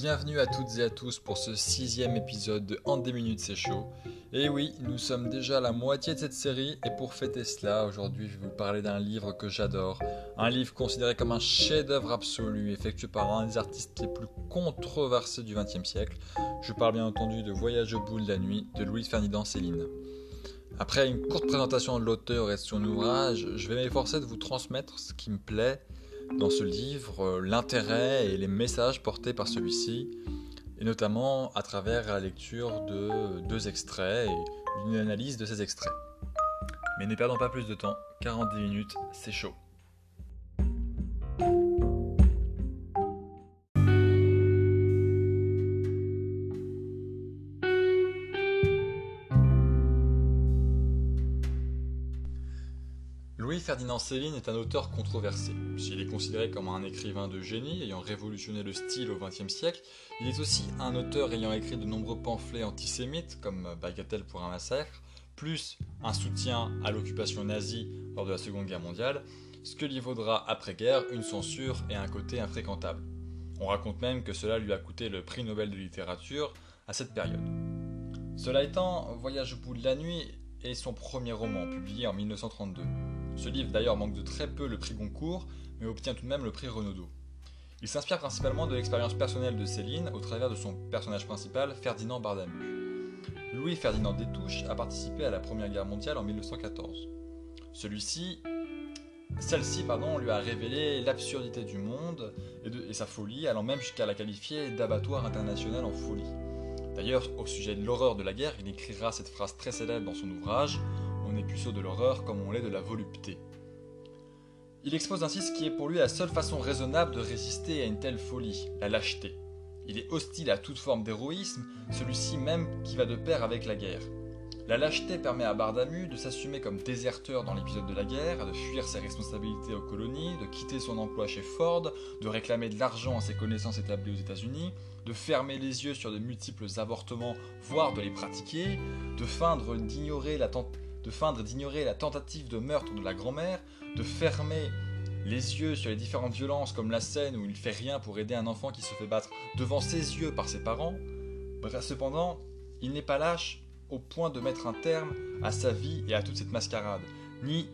Bienvenue à toutes et à tous pour ce sixième épisode de En des minutes c'est chaud. Et oui, nous sommes déjà à la moitié de cette série et pour fêter cela, aujourd'hui je vais vous parler d'un livre que j'adore. Un livre considéré comme un chef-d'œuvre absolu, effectué par un des artistes les plus controversés du XXe siècle. Je parle bien entendu de Voyage au bout de la nuit de Louis Ferdinand Céline. Après une courte présentation de l'auteur et de son ouvrage, je vais m'efforcer de vous transmettre ce qui me plaît dans ce livre euh, l'intérêt et les messages portés par celui-ci, et notamment à travers la lecture de deux extraits et d'une analyse de ces extraits. Mais ne perdons pas plus de temps, 40 minutes, c'est chaud. Louis-Ferdinand Céline est un auteur controversé. S'il est considéré comme un écrivain de génie ayant révolutionné le style au XXe siècle, il est aussi un auteur ayant écrit de nombreux pamphlets antisémites comme Bagatelle pour un massacre, plus un soutien à l'occupation nazie lors de la Seconde Guerre mondiale, ce que lui vaudra après-guerre une censure et un côté infréquentable. On raconte même que cela lui a coûté le prix Nobel de littérature à cette période. Cela étant, Voyage au bout de la nuit est son premier roman, publié en 1932. Ce livre d'ailleurs manque de très peu le prix Goncourt, mais obtient tout de même le prix Renaudot. Il s'inspire principalement de l'expérience personnelle de Céline au travers de son personnage principal, Ferdinand Bardamu. Louis Ferdinand Détouche a participé à la Première Guerre mondiale en 1914. Celui-ci, celle-ci pardon, lui a révélé l'absurdité du monde et sa folie, allant même jusqu'à la qualifier d'abattoir international en folie. D'ailleurs, au sujet de l'horreur de la guerre, il écrira cette phrase très célèbre dans son ouvrage on est puceau de l'horreur comme on l'est de la volupté. Il expose ainsi ce qui est pour lui la seule façon raisonnable de résister à une telle folie, la lâcheté. Il est hostile à toute forme d'héroïsme, celui-ci même qui va de pair avec la guerre. La lâcheté permet à Bardamu de s'assumer comme déserteur dans l'épisode de la guerre, de fuir ses responsabilités aux colonies, de quitter son emploi chez Ford, de réclamer de l'argent à ses connaissances établies aux États-Unis, de fermer les yeux sur de multiples avortements, voire de les pratiquer, de feindre d'ignorer la, tentative de feindre d'ignorer la tentative de meurtre de la grand-mère, de fermer les yeux sur les différentes violences comme la scène où il fait rien pour aider un enfant qui se fait battre devant ses yeux par ses parents. Bref, cependant, il n'est pas lâche au point de mettre un terme à sa vie et à toute cette mascarade, ni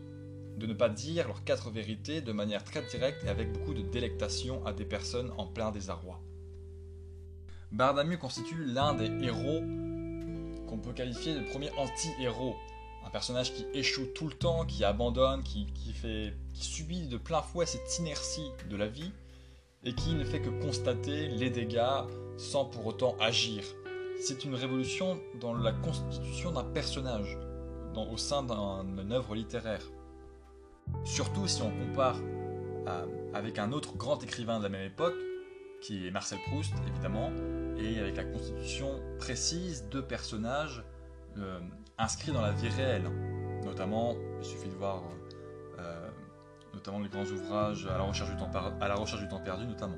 de ne pas dire leurs quatre vérités de manière très directe et avec beaucoup de délectation à des personnes en plein désarroi. Bardamu constitue l'un des héros qu'on peut qualifier de premier anti-héros personnage qui échoue tout le temps, qui abandonne, qui, fait, subit de plein fouet cette inertie de la vie et qui ne fait que constater les dégâts sans pour autant agir. C'est une révolution dans la constitution d'un personnage, au sein d'une œuvre littéraire. Surtout si on compare avec un autre grand écrivain de la même époque, qui est Marcel Proust évidemment, et avec la constitution précise de personnages euh, inscrits dans la vie réelle. Notamment, il suffit de voir euh, notamment les grands ouvrages à la, recherche du temps à la recherche du temps perdu notamment.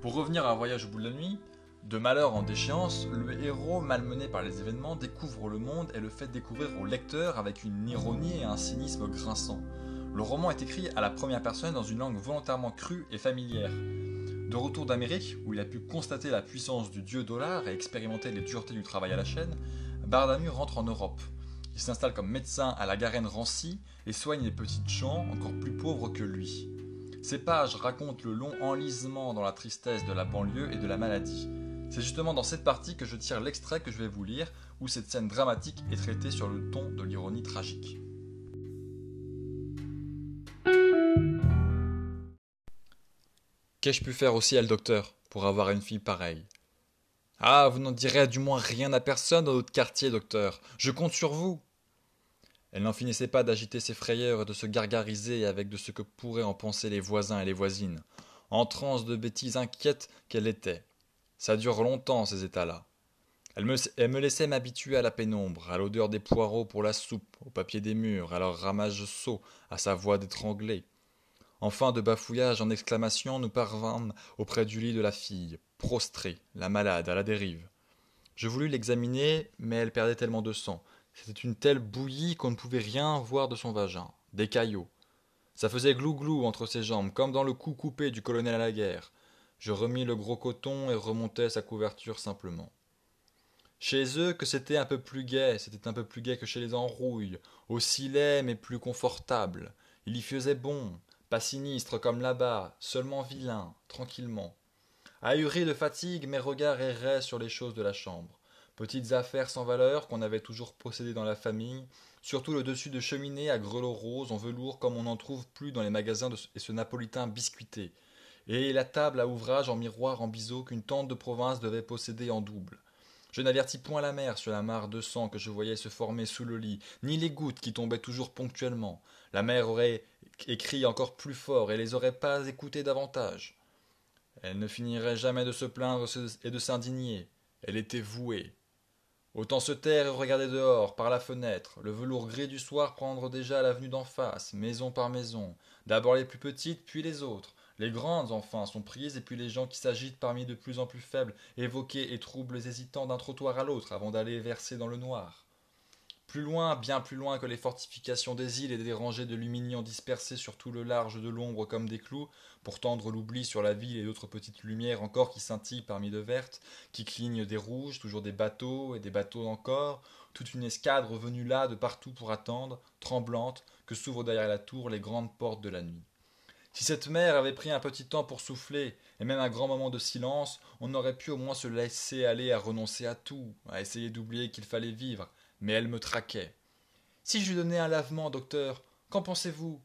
Pour revenir à un voyage au bout de la nuit, de malheur en déchéance, le héros, malmené par les événements, découvre le monde et le fait découvrir au lecteur avec une ironie et un cynisme grinçant. Le roman est écrit à la première personne dans une langue volontairement crue et familière. De retour d'Amérique, où il a pu constater la puissance du dieu dollar et expérimenter les duretés du travail à la chaîne, Bardamu rentre en Europe. Il s'installe comme médecin à la Garenne Rancy et soigne les petites gens encore plus pauvres que lui. Ces pages racontent le long enlisement dans la tristesse de la banlieue et de la maladie. C'est justement dans cette partie que je tire l'extrait que je vais vous lire, où cette scène dramatique est traitée sur le ton de l'ironie tragique. Qu'ai-je pu faire aussi à le docteur pour avoir une fille pareille? Ah, vous n'en direz du moins rien à personne dans notre quartier, docteur. Je compte sur vous. Elle n'en finissait pas d'agiter ses frayeurs et de se gargariser avec de ce que pourraient en penser les voisins et les voisines, en transe de bêtises inquiètes qu'elle était. Ça dure longtemps, ces états-là. Elle me, laissait m'habituer à la pénombre, à l'odeur des poireaux pour la soupe, au papier des murs, à leur ramage sot, à sa voix d'étranglée. Enfin, de bafouillage en exclamations, nous parvînmes auprès du lit de la fille, prostrée, la malade, à la dérive. Je voulus l'examiner, mais elle perdait tellement de sang. C'était une telle bouillie qu'on ne pouvait rien voir de son vagin. Des caillots. Ça faisait glou-glou entre ses jambes, comme dans le cou coupé du colonel à la guerre. Je remis le gros coton et remontai sa couverture simplement. Chez eux, que c'était un peu plus gai, c'était un peu plus gai que chez les enrouilles, aussi laid mais plus confortable. Il y faisait bon, pas sinistre comme là-bas, seulement vilain, tranquillement. Ahuri de fatigue, mes regards erraient sur les choses de la chambre. Petites affaires sans valeur qu'on avait toujours possédées dans la famille, surtout le dessus de cheminée à grelots roses en velours comme on n'en trouve plus dans les magasins et ce napolitain biscuité, et la table à ouvrage en miroir en biseau qu'une tante de province devait posséder en double. Je n'avertis point la mère sur la mare de sang que je voyais se former sous le lit, ni les gouttes qui tombaient toujours ponctuellement. La mère aurait écrit encore plus fort et les aurait pas écoutées davantage. Elle ne finirait jamais de se plaindre et de s'indigner. Elle était vouée. Autant se taire et regarder dehors, par la fenêtre, le velours gris du soir prendre déjà l'avenue d'en face, maison par maison, d'abord les plus petites, puis les autres, les grandes, enfin, sont prises, et puis les gens qui s'agitent parmi de plus en plus faibles, évoqués et troubles hésitants d'un trottoir à l'autre avant d'aller verser dans le noir. Plus loin, bien plus loin que les fortifications des îles et des rangées de luminions dispersées sur tout le large de l'ombre comme des clous, pour tendre l'oubli sur la ville et d'autres petites lumières encore qui scintillent parmi de vertes, qui clignent des rouges, toujours des bateaux et des bateaux encore, toute une escadre venue là de partout pour attendre, tremblante, que s'ouvrent derrière la tour les grandes portes de la nuit. Si cette mère avait pris un petit temps pour souffler, et même un grand moment de silence, on aurait pu au moins se laisser aller à renoncer à tout, à essayer d'oublier qu'il fallait vivre, mais elle me traquait. Si je lui donnais un lavement, docteur, qu'en pensez-vous?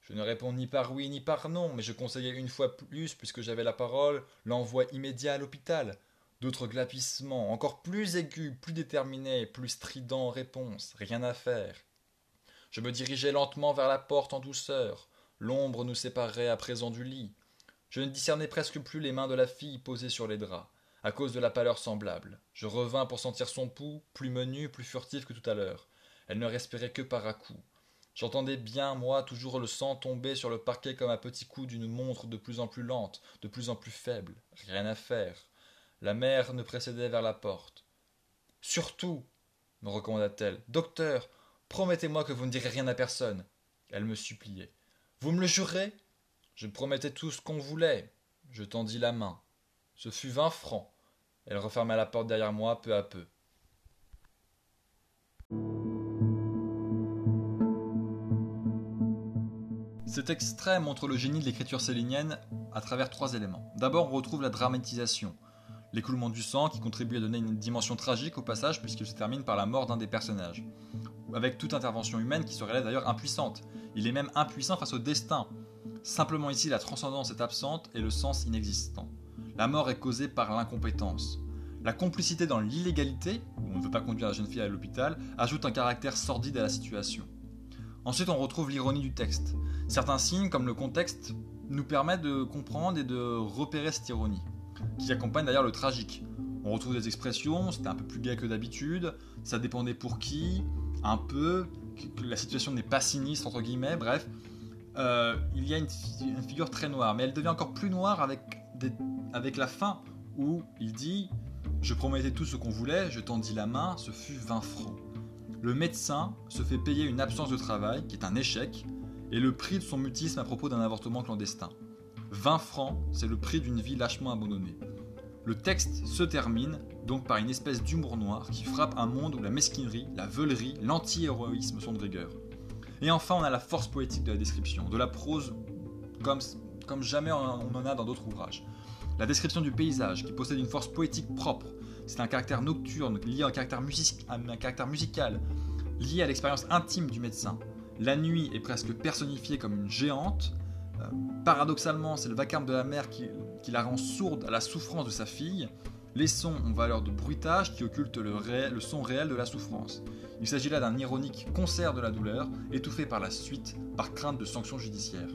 Je ne réponds ni par oui ni par non, mais je conseillais une fois plus, puisque j'avais la parole, l'envoi immédiat à l'hôpital. D'autres glapissements, encore plus aigus, plus déterminés, plus stridents en réponse, rien à faire. Je me dirigeais lentement vers la porte en douceur. L'ombre nous séparait à présent du lit. Je ne discernais presque plus les mains de la fille posées sur les draps, à cause de la pâleur semblable. Je revins pour sentir son pouls, plus menu, plus furtif que tout à l'heure. Elle ne respirait que par à-coups. J'entendais bien, moi, toujours le sang tomber sur le parquet comme un petit coup d'une montre de plus en plus lente, de plus en plus faible. Rien à faire. La mère ne précédait vers la porte. Surtout, me recommanda-t-elle, docteur, promettez-moi que vous ne direz rien à personne. Elle me suppliait. Vous me le jurez? Je promettais tout ce qu'on voulait. Je tendis la main. Ce fut vingt francs. Elle referma la porte derrière moi peu à peu. Cet extrait montre le génie de l'écriture célinienne à travers trois éléments. D'abord, on retrouve la dramatisation, l'écoulement du sang qui contribue à donner une dimension tragique au passage puisqu'il se termine par la mort d'un des personnages, avec toute intervention humaine qui se révèle d'ailleurs impuissante. Il est même impuissant face au destin. Simplement ici, la transcendance est absente et le sens inexistant. La mort est causée par l'incompétence. La complicité dans l'illégalité, où on ne veut pas conduire la jeune fille à l'hôpital, ajoute un caractère sordide à la situation. Ensuite, on retrouve l'ironie du texte. Certains signes, comme le contexte, nous permettent de comprendre et de repérer cette ironie, qui accompagne d'ailleurs le tragique. On retrouve des expressions, c'était un peu plus gai que d'habitude, ça dépendait pour qui, un peu, que la situation n'est pas sinistre, entre guillemets, bref. Euh, il y a une, figure très noire, mais elle devient encore plus noire avec, avec la fin où il dit Je promettais tout ce qu'on voulait, je tendis la main, ce fut 20 francs. Le médecin se fait payer une absence de travail, qui est un échec, et le prix de son mutisme à propos d'un avortement clandestin. 20 francs, c'est le prix d'une vie lâchement abandonnée. Le texte se termine donc par une espèce d'humour noir qui frappe un monde où la mesquinerie, la veulerie, l'anti-héroïsme sont de rigueur. Et enfin, on a la force poétique de la description, de la prose comme, comme jamais on en a dans d'autres ouvrages. La description du paysage, qui possède une force poétique propre, c'est un caractère nocturne lié à un caractère, musical, lié à l'expérience intime du médecin. La nuit est presque personnifiée comme une géante, euh, paradoxalement, c'est le vacarme de la mère qui, la rend sourde à la souffrance de sa fille. Les sons ont valeur de bruitage qui occulte le, le son réel de la souffrance. Il s'agit là d'un ironique concert de la douleur, étouffé par la suite par crainte de sanctions judiciaires.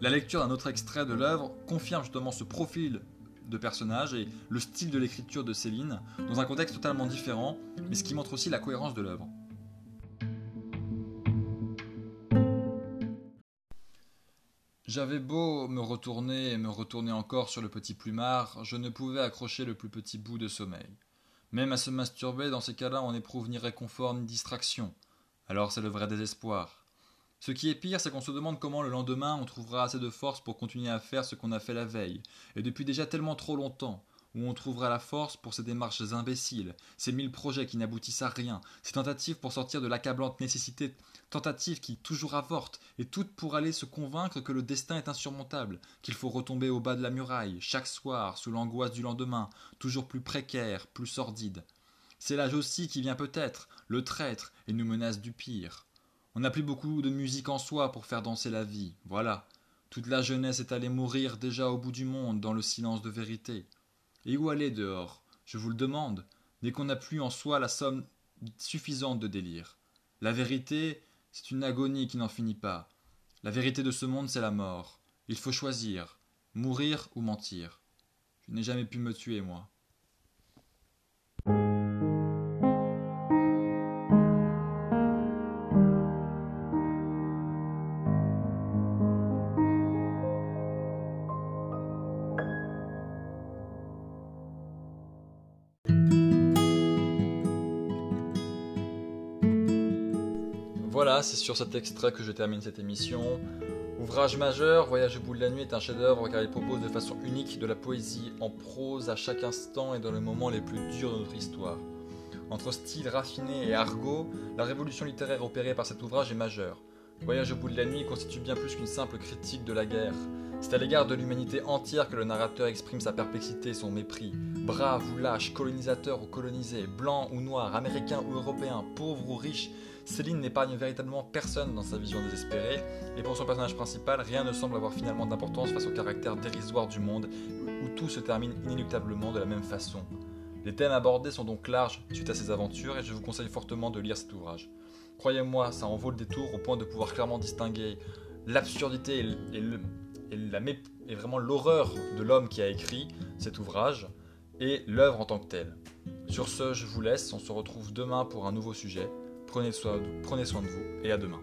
La lecture d'un autre extrait de l'œuvre confirme justement ce profil de personnage et le style de l'écriture de Céline, dans un contexte totalement différent, mais ce qui montre aussi la cohérence de l'œuvre. J'avais beau me retourner et me retourner encore sur le petit plumard, je ne pouvais accrocher le plus petit bout de sommeil. Même à se masturber, dans ces cas-là, on n'éprouve ni réconfort ni distraction. Alors c'est le vrai désespoir. Ce qui est pire, c'est qu'on se demande comment le lendemain on trouvera assez de force pour continuer à faire ce qu'on a fait la veille, et depuis déjà tellement trop longtemps, où on trouvera la force pour ces démarches imbéciles, ces mille projets qui n'aboutissent à rien, ces tentatives pour sortir de l'accablante nécessité, tentatives qui toujours avortent, et toutes pour aller se convaincre que le destin est insurmontable, qu'il faut retomber au bas de la muraille, chaque soir, sous l'angoisse du lendemain, toujours plus précaire, plus sordide. C'est l'âge aussi qui vient peut-être, le traître, et nous menace du pire. On n'a plus beaucoup de musique en soi pour faire danser la vie, voilà. Toute la jeunesse est allée mourir déjà au bout du monde dans le silence de vérité. Et où aller dehors? Je vous le demande, dès qu'on n'a plus en soi la somme suffisante de délire. La vérité, c'est une agonie qui n'en finit pas. La vérité de ce monde, c'est la mort. Il faut choisir, mourir ou mentir. Je n'ai jamais pu me tuer, moi. Voilà, c'est sur cet extrait que je termine cette émission. Ouvrage majeur, Voyage au bout de la nuit est un chef-d'œuvre car il propose de façon unique de la poésie en prose à chaque instant et dans les moments les plus durs de notre histoire. Entre style raffiné et argot, la révolution littéraire opérée par cet ouvrage est majeure. Voyage au bout de la nuit constitue bien plus qu'une simple critique de la guerre. C'est à l'égard de l'humanité entière que le narrateur exprime sa perplexité et son mépris. Brave ou lâche, colonisateur ou colonisé, blanc ou noir, américain ou européen, pauvre ou riche, Céline n'épargne véritablement personne dans sa vision désespérée, et pour son personnage principal, rien ne semble avoir finalement d'importance face au caractère dérisoire du monde, où tout se termine inéluctablement de la même façon. Les thèmes abordés sont donc larges suite à ces aventures, et je vous conseille fortement de lire cet ouvrage. Croyez-moi, ça en vaut le détour au point de pouvoir clairement distinguer l'absurdité et, vraiment l'horreur de l'homme qui a écrit cet ouvrage et l'œuvre en tant que telle. Sur ce, je vous laisse, on se retrouve demain pour un nouveau sujet. Prenez soin, de vous et à demain.